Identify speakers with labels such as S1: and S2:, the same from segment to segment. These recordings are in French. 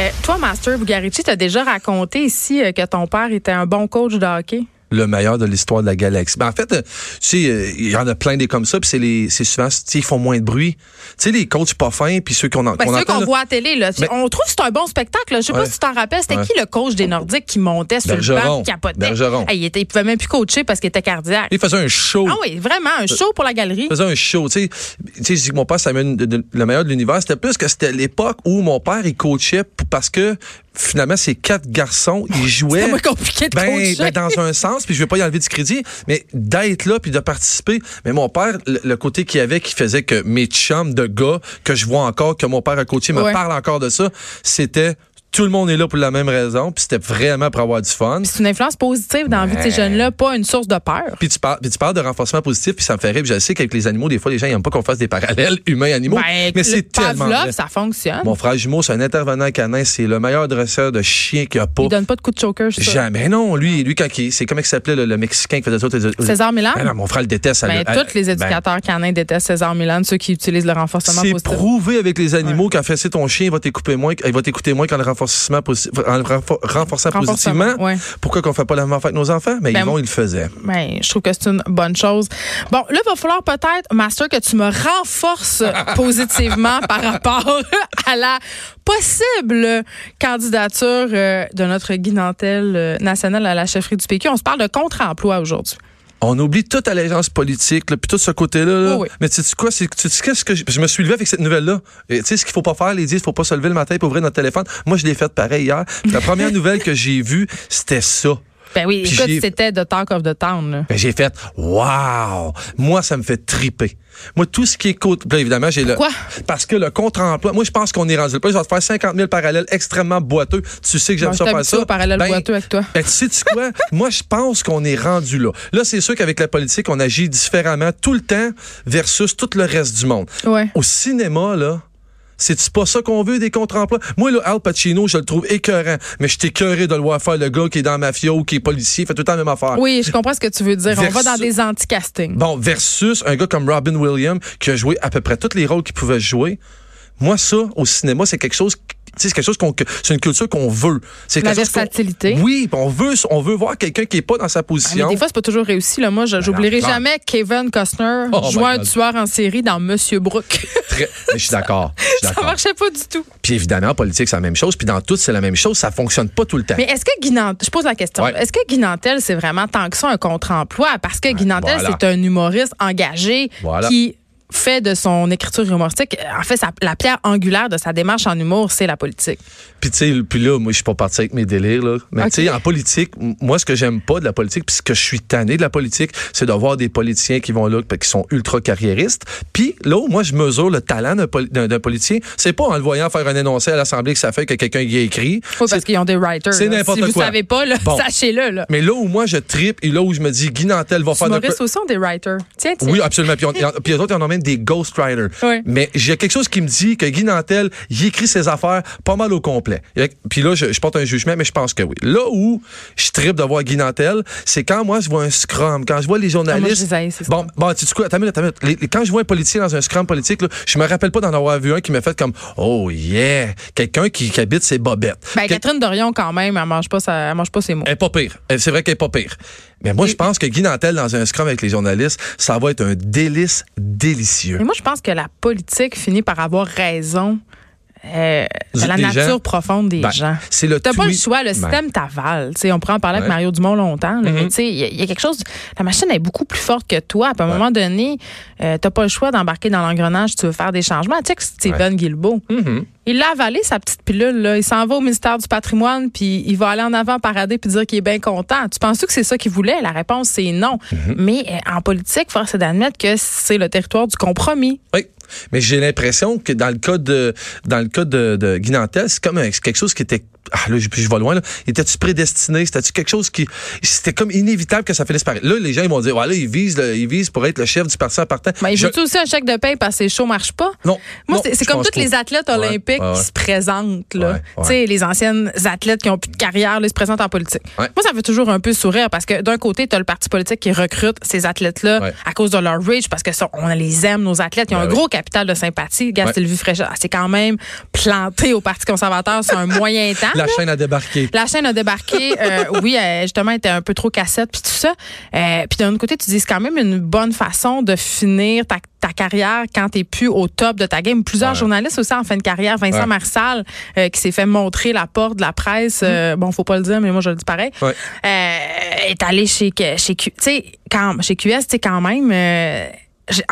S1: Euh, toi, Master Bugarici, tu as déjà raconté ici euh, que ton père était un bon coach de hockey?
S2: Le meilleur de l'histoire de la galaxie. Ben, en fait, euh, tu sais, euh, il y en a plein des comme ça, puis c'est les, c'est souvent, tu sais, ils font moins de bruit. Tu sais, les coachs pas fins, puis ceux qu'on en,
S1: Ben,
S2: qu'on
S1: ceux qu'on voit à télé, là. On trouve que c'est un bon spectacle. Je sais pas si tu t'en rappelles. C'était
S2: Ouais.
S1: qui le coach des Nordiques qui montait sur le
S2: Bergeron.
S1: banc, qui capotait?
S2: Bergeron.
S1: Hey, il, était, il pouvait même plus coacher parce qu'il était cardiaque.
S2: il faisait un show.
S1: Ah oui, vraiment, un show pour la galerie.
S2: Il faisait un show, tu sais. Tu sais, je dis que mon père, ça le meilleur de l'univers. C'était plus que c'était l'époque où mon père, il coachait parce que finalement, ces quatre garçons, ils jouaient.
S1: C'est compliqué de
S2: Ben, ben, dans un sens, puis je vais pas y enlever du crédit, mais d'être là puis de participer. Mais mon père, le, le côté qu'il y avait qui faisait que mes chums de gars que je vois encore, que mon père a coaché, me
S1: Ouais.
S2: parlent encore de ça, c'était tout le monde est là pour la même raison, puis c'était vraiment pour avoir du fun.
S1: C'est une influence positive dans la vie de ces jeunes-là, pas une source de peur.
S2: Puis tu, parles, puis tu parles de renforcement positif, puis ça me fait rire. Puis je sais qu'avec les animaux, des fois, les gens n'aiment pas qu'on fasse des parallèles humains-animaux.
S1: Ben,
S2: mais c'est tellement
S1: Pavlov,
S2: vrai.
S1: ça fonctionne.
S2: Mon frère jumeau, c'est un intervenant canin. C'est le meilleur dresseur de chien qu'il n'y a pas.
S1: Il donne pas de coup de choker, je sais.
S2: Jamais. Non, lui, lui quand il, c'est comment il s'appelait le, le Mexicain qui faisait ça.
S1: César Milan?
S2: Ben non, mon frère le déteste.
S1: Ben, tous les
S2: ben,
S1: éducateurs canins détestent César Milan, ceux qui utilisent le renforcement
S2: c'est
S1: positif.
S2: prouvé avec les animaux qu'en fait, c'est ton chien, il va t'écouter moins, il va t'écouter moins qu'en le renforcement positif, en le renfor- renforçant
S1: Renforcement,
S2: positivement.
S1: ouais.
S2: Pourquoi qu'on fait pas la même affaire avec nos enfants? Mais
S1: Ben,
S2: Yvon, il le faisait.
S1: Ben, je trouve que c'est une bonne chose. Bon, là, il va falloir peut-être, Master, que tu me renforces positivement par rapport à la possible candidature euh, de notre guinantelle euh, nationale à la chefferie du PQ. On se parle de contre-emploi aujourd'hui.
S2: On oublie toute allégeance politique, là, puis tout ce côté-là. là.
S1: Oui, oui.
S2: Mais tu sais quoi, c'est, tu sais qu'est-ce que je, je me suis levé avec cette nouvelle-là. Tu sais ce qu'il faut pas faire, les 10, il faut pas se lever le matin pour ouvrir notre téléphone. Moi, je l'ai fait pareil hier. La première nouvelle que j'ai vue, c'était ça.
S1: Ben oui,
S2: Puis
S1: écoute, c'était The Talk of the Town.
S2: Ben, j'ai fait Wow! Moi, ça me fait triper. Moi, tout ce qui est. Puis là, évidemment, j'ai le.
S1: Pourquoi?
S2: Parce que le contre-emploi. Moi, je pense qu'on est rendu là. Je vais te faire 50 000 parallèles extrêmement boiteux. Tu sais que j'aime
S1: Bon, je
S2: ça faire ça.
S1: au parallèle
S2: Ben,
S1: boiteux avec toi.
S2: ben, tu sais-tu quoi? Moi, je pense qu'on est rendu là. Là, c'est sûr qu'avec la politique, on agit différemment tout le temps versus tout le reste du monde.
S1: Ouais.
S2: Au cinéma, là, c'est pas ça qu'on veut, des contre-emplois? Moi, là, Al Pacino, je le trouve écœurant, mais je suis écœuré de le voir faire le gars qui est dans Mafia ou qui est policier, fait tout le temps la même affaire.
S1: Oui, je comprends ce que tu veux dire. On va dans des anti-castings.
S2: Bon, versus un gars comme Robin Williams qui a joué à peu près tous les rôles qu'il pouvait jouer. Moi, ça, au cinéma, c'est quelque chose. C'est quelque chose qu'on, c'est une culture qu'on veut. C'est
S1: La versatilité.
S2: Oui, on veut, on veut voir quelqu'un qui est pas dans sa
S1: Ah,
S2: position.
S1: Mais des fois, c'est pas toujours réussi. Là. Moi, je- j'oublierai jamais Kevin Costner
S2: Oh
S1: jouant un tueur en série dans Monsieur Brooke.
S2: Très- mais je suis d'accord.
S1: ça marchait pas du tout.
S2: Puis évidemment, en politique, c'est la même chose. Puis dans tout, c'est la même chose. Ça fonctionne pas tout le temps.
S1: Mais est-ce que Guy Nantel, je pose la question,
S2: Ouais.
S1: est-ce que Guy Nantel, c'est vraiment tant que ça un contre-emploi? Parce que Guy Nantel,
S2: voilà.
S1: c'est un humoriste engagé
S2: Voilà.
S1: qui fait de son écriture humoristique, en fait, sa- la pierre angulaire de sa démarche en humour, c'est la politique.
S2: Puis tu sais, puis là, moi, je suis pas parti avec mes délires là. Mais tu sais, en politique, moi, ce que j'aime pas de la politique, puis ce que je suis tanné de la politique, c'est de voir des politiciens qui vont là, qui sont ultra carriéristes. Puis là, où moi, je mesure le talent d'un poli- politicien. C'est pas en le voyant faire un énoncé à l'Assemblée que ça fait que quelqu'un y a écrit.
S1: Oui, parce qu'ils ont des writers.
S2: c'est n'importe
S1: Si vous
S2: quoi.
S1: savez pas, là,
S2: Bon.
S1: sachez-le. Là.
S2: Mais là où moi, je tripe et là où je me dis, Guy Nantel va
S1: Les
S2: faire de quoi-
S1: humoristes aussi ont des writers. Tiens, tiens.
S2: Oui, absolument. Puis, on- puis les autres, ils en ont même des ghostwriters.
S1: Oui.
S2: Mais j'ai quelque chose qui me dit que Guy Nantel, il écrit ses affaires pas mal au complet. Et- Puis là, je, je porte un jugement, mais je pense que oui. Là où je tripe de voir Guy Nantel, c'est quand moi, je vois un scrum, quand je vois les
S1: Ah, moi, je
S2: journalistes. bon, bon, tu sais quoi? Attends une minute, attends une minute. Les- les- quand je vois un politicien dans un scrum politique, là, je me rappelle pas d'en avoir vu un qui m'a fait comme, oh yeah, quelqu'un qui, qui habite ses bobettes.
S1: Ben,
S2: Quel-
S1: Catherine Dorion, quand même, elle mange pas, sa- elle mange pas ses mots.
S2: elle est pas pire. C'est vrai qu'elle est pas pire. Mais moi, je pense que Guy Nantel, dans un scrum avec les journalistes, ça va être un délice délicieux.
S1: Mais moi, je pense que la politique finit par avoir raison euh, de la nature
S2: gens?
S1: profonde des
S2: Ben,
S1: gens.
S2: c'est le
S1: T'as pas le choix, le
S2: Ben.
S1: système t'avale. Tu sais, On pourrait en parler avec
S2: Ouais.
S1: Mario Dumont longtemps, là,
S2: Mhm.
S1: sais, il y, a- il y a quelque chose. La machine est beaucoup plus forte que toi. À un
S2: Ouais.
S1: moment donné, euh, t'as pas le choix d'embarquer dans l'engrenage si tu veux faire des changements. Tu sais que Stephen Guilbeault,
S2: Mhm.
S1: il l'a avalé sa petite pilule. Là. Il s'en va au ministère du patrimoine, puis il va aller en avant parader puis dire qu'il est bien content. Tu penses que c'est ça qu'il voulait? La réponse, c'est non.
S2: Mhm.
S1: Mais euh, en politique, force est d'admettre que c'est le territoire du compromis.
S2: Oui. Mais j'ai l'impression que dans le cas de dans le cas de, de Guy Nantel, c'est comme quelque chose qui était ah là je, je vais loin là. Était-tu prédestiné? C'était-tu quelque chose qui c'était comme inévitable que ça finisse par là les gens ils vont dire voilà ils visent ils visent pour être le chef du parti en partant.
S1: Il
S2: Je-
S1: veut aussi un chèque de paie parce que les shows marchent pas?
S2: Non.
S1: Moi, c'est comme tous les athlètes
S2: Ouais,
S1: olympiques
S2: ouais, ouais.
S1: qui se présentent. là.
S2: Ouais, ouais.
S1: Tu sais, les anciennes athlètes qui ont plus de carrière, là, ils se présentent en politique.
S2: Ouais.
S1: Moi, ça me fait toujours un peu sourire parce que d'un côté, tu as le parti politique qui recrute ces athlètes-là
S2: Ouais.
S1: à cause de leur reach, parce que ça, on les aime, nos athlètes. Ils ont
S2: Ben
S1: un
S2: oui.
S1: Capital de sympathie. Gars, Sylvie Fréchette, c'est quand même planté au Parti conservateur sur un moyen temps.
S2: La chaîne a débarqué.
S1: La chaîne a débarqué. euh, oui, euh, justement, elle était un peu trop cassette, puis tout ça. Euh, puis d'un autre côté, tu dis c'est quand même une bonne façon de finir ta, ta carrière quand t'es plus au top de ta game. Plusieurs
S2: Ouais.
S1: journalistes aussi en fin de carrière. Vincent
S2: Ouais.
S1: Marissal, euh, qui s'est fait montrer la porte de la presse. euh, bon, faut pas le dire, mais moi, je le dis pareil.
S2: Ouais.
S1: Euh, est allé chez, chez sais, quand, chez QS, tu sais, quand même.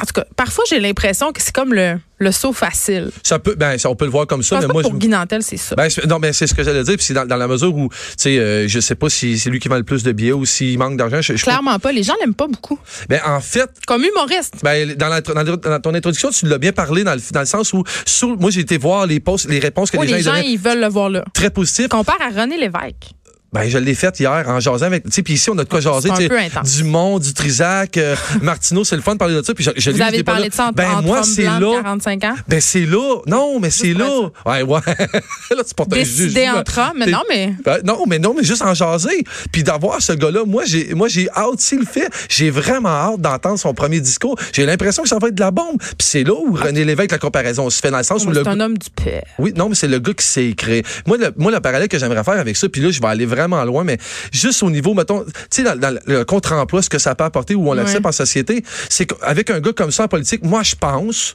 S1: En tout cas, parfois, j'ai l'impression que c'est comme le, le saut facile.
S2: Ça peut, ben, ça, on peut le voir comme
S1: Je
S2: ça,
S1: pense
S2: mais
S1: pas
S2: moi,
S1: pour
S2: je-
S1: Guy Nantel, c'est ça.
S2: Ben, c'est- non, mais c'est ce que j'allais dire. Puis c'est dans, dans la mesure où, tu sais, euh, je sais pas si c'est lui qui vend le plus de billets ou s'il manque d'argent. Je, je-
S1: Clairement pas. Les gens l'aiment pas beaucoup.
S2: Ben, en fait,
S1: Comme humoriste.
S2: ben, dans, la- dans, dans ton introduction, tu l'as bien parlé dans le, dans le sens où, sur- moi, j'ai été voir les posts, les réponses que
S1: Oui,
S2: les gens,
S1: les
S2: ils
S1: gens,
S2: donnaient
S1: ils veulent le voir là.
S2: très positifs.
S1: Compare à René Lévesque.
S2: Ben, je l'ai fait hier en jasant avec, tu sais, puis ici, on a de quoi jaser,
S1: un.
S2: Dumont, du Trisac, euh, Martineau, c'est le fun de parler de ça. Puis je, je
S1: Vous avez parlé
S2: là.
S1: de ça en,
S2: Ben,
S1: en
S2: moi,
S1: homme
S2: c'est là.
S1: 45 ans?
S2: Ben, c'est là. Non, mais c'est là. Ouais, ouais. là, tu portes un
S1: Décider
S2: jugement.
S1: entre hommes. Mais non, mais.
S2: Ben, non, mais non, mais juste en jaser. Puis d'avoir ce gars-là, moi, j'ai, moi, j'ai hâte, s'il le fait, j'ai vraiment hâte d'entendre son premier discours. J'ai l'impression que ça va être de la bombe. Puis c'est là où René Lévesque, la comparaison se fait dans le sens où le
S1: C'est un homme du père.
S2: oui, non, mais c'est le gars qui s'est créé. Moi le, moi, le parallèle que j'aimerais faire avec ça, puis là, je vais aller vraiment loin, mais juste au niveau, mettons, tu sais, dans, dans le contre-emploi, ce que ça peut apporter ou on l'accepte
S1: Ouais.
S2: en société, c'est qu'avec un gars comme ça en politique, moi, je pense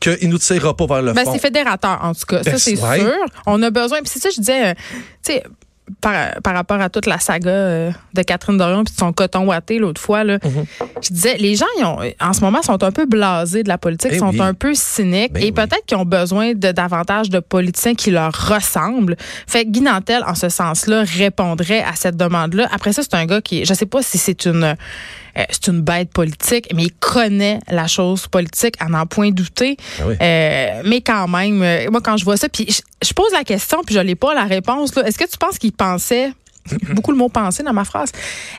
S2: qu'il nous tirera pas vers le
S1: Ben,
S2: fond.
S1: c'est fédérateur, en tout cas.
S2: Ben,
S1: ça, c'est
S2: ouais.
S1: sûr. On a besoin. Puis c'est ça, je disais, euh, tu sais, par, par rapport à toute la saga euh, de Catherine Dorion puis de son coton watté l'autre fois, là,
S2: Mhm.
S1: je disais, les gens, ils ont, en ce moment, sont un peu blasés de la politique,
S2: Ben
S1: sont
S2: oui.
S1: un peu cyniques
S2: Ben
S1: et
S2: oui.
S1: peut-être qu'ils ont besoin de davantage de politiciens qui leur ressemblent. Fait que Guy Nantel, en ce sens-là, répondrait à cette demande-là. Après ça, c'est un gars qui, je sais pas si c'est une, euh, c'est une bête politique, mais il connaît la chose politique, à n'en point douter.
S2: Ah oui.
S1: Euh, mais quand même, euh, moi, quand je vois ça, puis je, je pose la question, puis je n'ai pas la réponse. là. Est-ce que tu penses qu'il pensait beaucoup le mot penser dans ma phrase.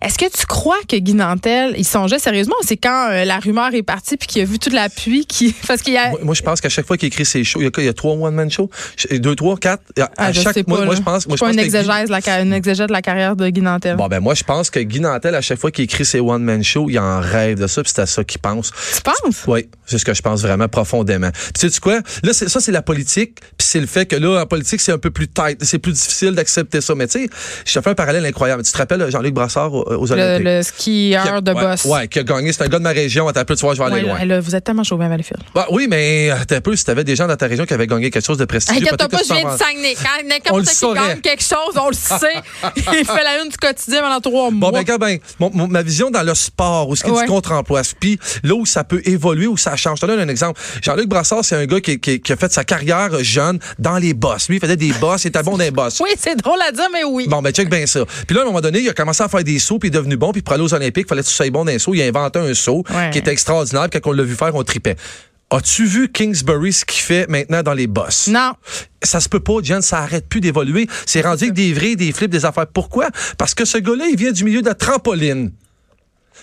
S1: Est-ce que tu crois que Guy Nantel, il songeait sérieusement c'est quand euh, la rumeur est partie puis qu'il a vu toute la pluie qui parce qu'il a
S2: Moi, moi, je pense qu'à chaque fois qu'il écrit ses shows, il y a, quoi, il y a trois one-man shows, deux, trois, quatre. À,
S1: Ah,
S2: à
S1: je
S2: chaque,
S1: sais
S2: moi, je pense, moi, je
S1: pas
S2: pense
S1: une
S2: que Guy-
S1: exégèse, la, ca- une exégèse de la carrière de Guy Nantel.
S2: Bon, ben, moi, je pense que Guy Nantel, à chaque fois qu'il écrit ses one-man shows, il en rêve de ça, puis c'est à ça qu'il pense.
S1: tu penses?
S2: Oui, c'est ce que je pense vraiment profondément. Puis sais-tu quoi? Là, ça, c'est la politique. Puis c'est le fait que là, en politique, c'est un peu plus tight. C'est plus difficile d'accepter ça. Mais tu sais, je te fais un parallèle incroyable. Tu te rappelles Jean-Luc Brassard aux, aux
S1: Le,
S2: Olympiques?
S1: le skieur
S2: a-
S1: de
S2: ouais,
S1: boss.
S2: Ouais, qui a gagné. C'est un gars de ma région. Attends un peu, tu vois, je vais aller
S1: Ouais,
S2: loin.
S1: là, vous êtes tellement chauvin à Valleyfield.
S2: Bah, oui, mais attends un peu, si t'avais des gens dans ta région qui avaient gagné quelque chose de prestigieux. Peut-être
S1: pas, je viens de Saguenay. Quand n'importe qui gagne quelque chose, on le sait. Il fait la une du quotidien pendant trois mois.
S2: Bon, ben, mon- mon- ma vision dans le sport, où ce qui est du contre-emploi, puis là où ça peut évoluer, où ça change. Je te donne un exemple. Jean-Luc Brassard, c'est un gars qui, qui- qui a fait sa carrière jeune dans les boss. Lui, il faisait des boss, il était bon dans les boss.
S1: Oui, c'est drôle à dire, mais oui.
S2: Bon, ben, check bien ça. Puis là, à un moment donné, il a commencé à faire des sauts, puis il est devenu bon, puis pour aller aux Olympiques, il fallait que tu sois bon dans les sauts. Il a inventé un saut
S1: Ouais.
S2: qui était extraordinaire, puis quand on l'a vu faire, on tripait. As-tu vu Kingsbury ce qu'il fait maintenant dans les boss?
S1: Non.
S2: Ça se peut pas, Jen, ça arrête plus d'évoluer. C'est rendu avec des vrais, des flips, des affaires. Pourquoi? Parce que ce gars-là, il vient du milieu de la trampoline.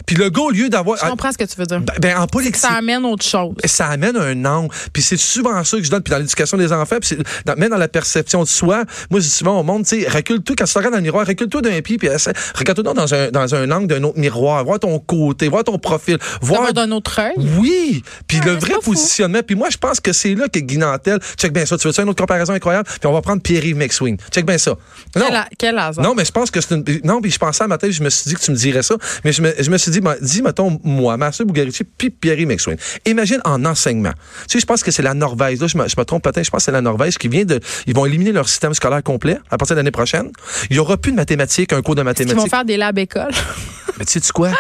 S2: Puis le gars, au lieu d'avoir...
S1: Je comprends ce que tu veux dire.
S2: Ben, ben, en politique,
S1: Ça amène autre chose.
S2: ça amène un angle. Puis c'est souvent ça que je donne. Puis dans l'éducation des enfants, puis dans- même dans la perception de soi, moi, je dis souvent au monde, tu sais, recule-toi, quand tu te regardes dans le miroir, recule-toi d'un pied, puis regarde-toi dans un, dans un angle d'un autre miroir, vois ton côté, vois ton profil,
S1: Ça
S2: voir...
S1: d'un autre œil?
S2: Oui, puis
S1: Ouais,
S2: le vrai positionnement. Puis moi, je pense que c'est là que Guy Nantel... Check bien ça. Tu veux une autre comparaison incroyable? Puis on va prendre Pierre-Yves McSween. Check bien ça. Non.
S1: Quel, a- quel hasard.
S2: Non, mais je pense que c'est une. Non, puis je pensais à ma tête, je me suis dit que tu me dirais ça. Mais je me, je me suis ben, dis, mettons, moi, Marcel Bougarici, puis Pierre McSween. Imagine en enseignement. Tu sais, je pense que c'est la Norvège. Là, je me, je me trompe peut-être, je pense que c'est la Norvège qui vient de. Ils vont éliminer leur système scolaire complet à partir de l'année prochaine. Il n'y aura plus de mathématiques, un cours de
S1: Ils vont
S2: mathématiques.
S1: faire des labs écoles?
S2: Mais tu sais quoi?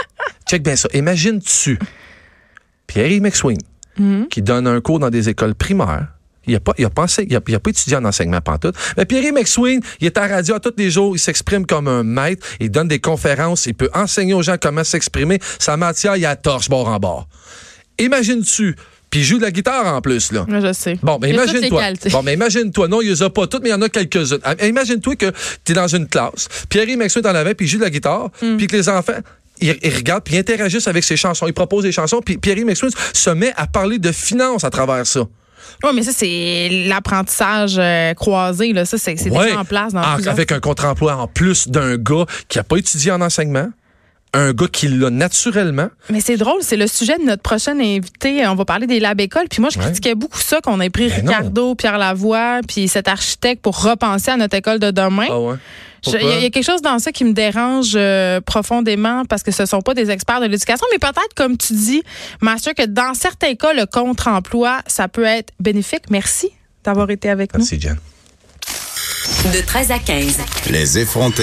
S2: Check bien ça. Imagine-tu Pierre McSween qui donne un cours dans des écoles primaires. Il n'a pas, il a pas, il a, il a pas étudié en enseignement pantoute. Mais Pierre McSween, il est à la radio à tous les jours, il s'exprime comme un maître, il donne des conférences, il peut enseigner aux gens comment s'exprimer. Sa matière, il a torche bord en bord. Imagine-tu, puis il joue de la guitare en plus, là.
S1: Je sais.
S2: Bon, ben
S1: les
S2: imagine-toi. Bon, mais imagine-toi. Non, il les a pas toutes, mais il y en a quelques-unes. Ah, Imagine-toi que tu es dans une classe, Pierre McSween en avant, puis il joue de la guitare,
S1: Hmm.
S2: puis que les enfants. Ils, ils regardent, puis ils interagissent avec ses chansons. Ils proposent des chansons, puis Pierre McSween se met à parler de finances à travers ça.
S1: Oui, mais ça, c'est l'apprentissage euh, croisé. Là. Ça, c'est
S2: Ouais.
S1: déjà en place dans
S2: En- Avec un contre-emploi en plus d'un gars qui n'a pas étudié en enseignement. un gars qui l'a naturellement.
S1: Mais c'est drôle, c'est le sujet de notre prochaine invité. On va parler des lab écoles. Puis moi, je critiquais beaucoup ça qu'on ait pris
S2: Ben
S1: Ricardo, Pierre Lavoie, puis cet architecte pour repenser à notre école de demain.
S2: Ah ouais.
S1: Je- Il y, a- il y a quelque chose dans ça qui me dérange euh, profondément parce que ce sont pas des experts de l'éducation, mais peut-être, comme tu dis, Master, que dans certains cas, le contre-emploi, ça peut être bénéfique. Merci d'avoir été avec nous.
S2: Merci, Jen.
S3: De 13 à 15.
S4: Les effrontés.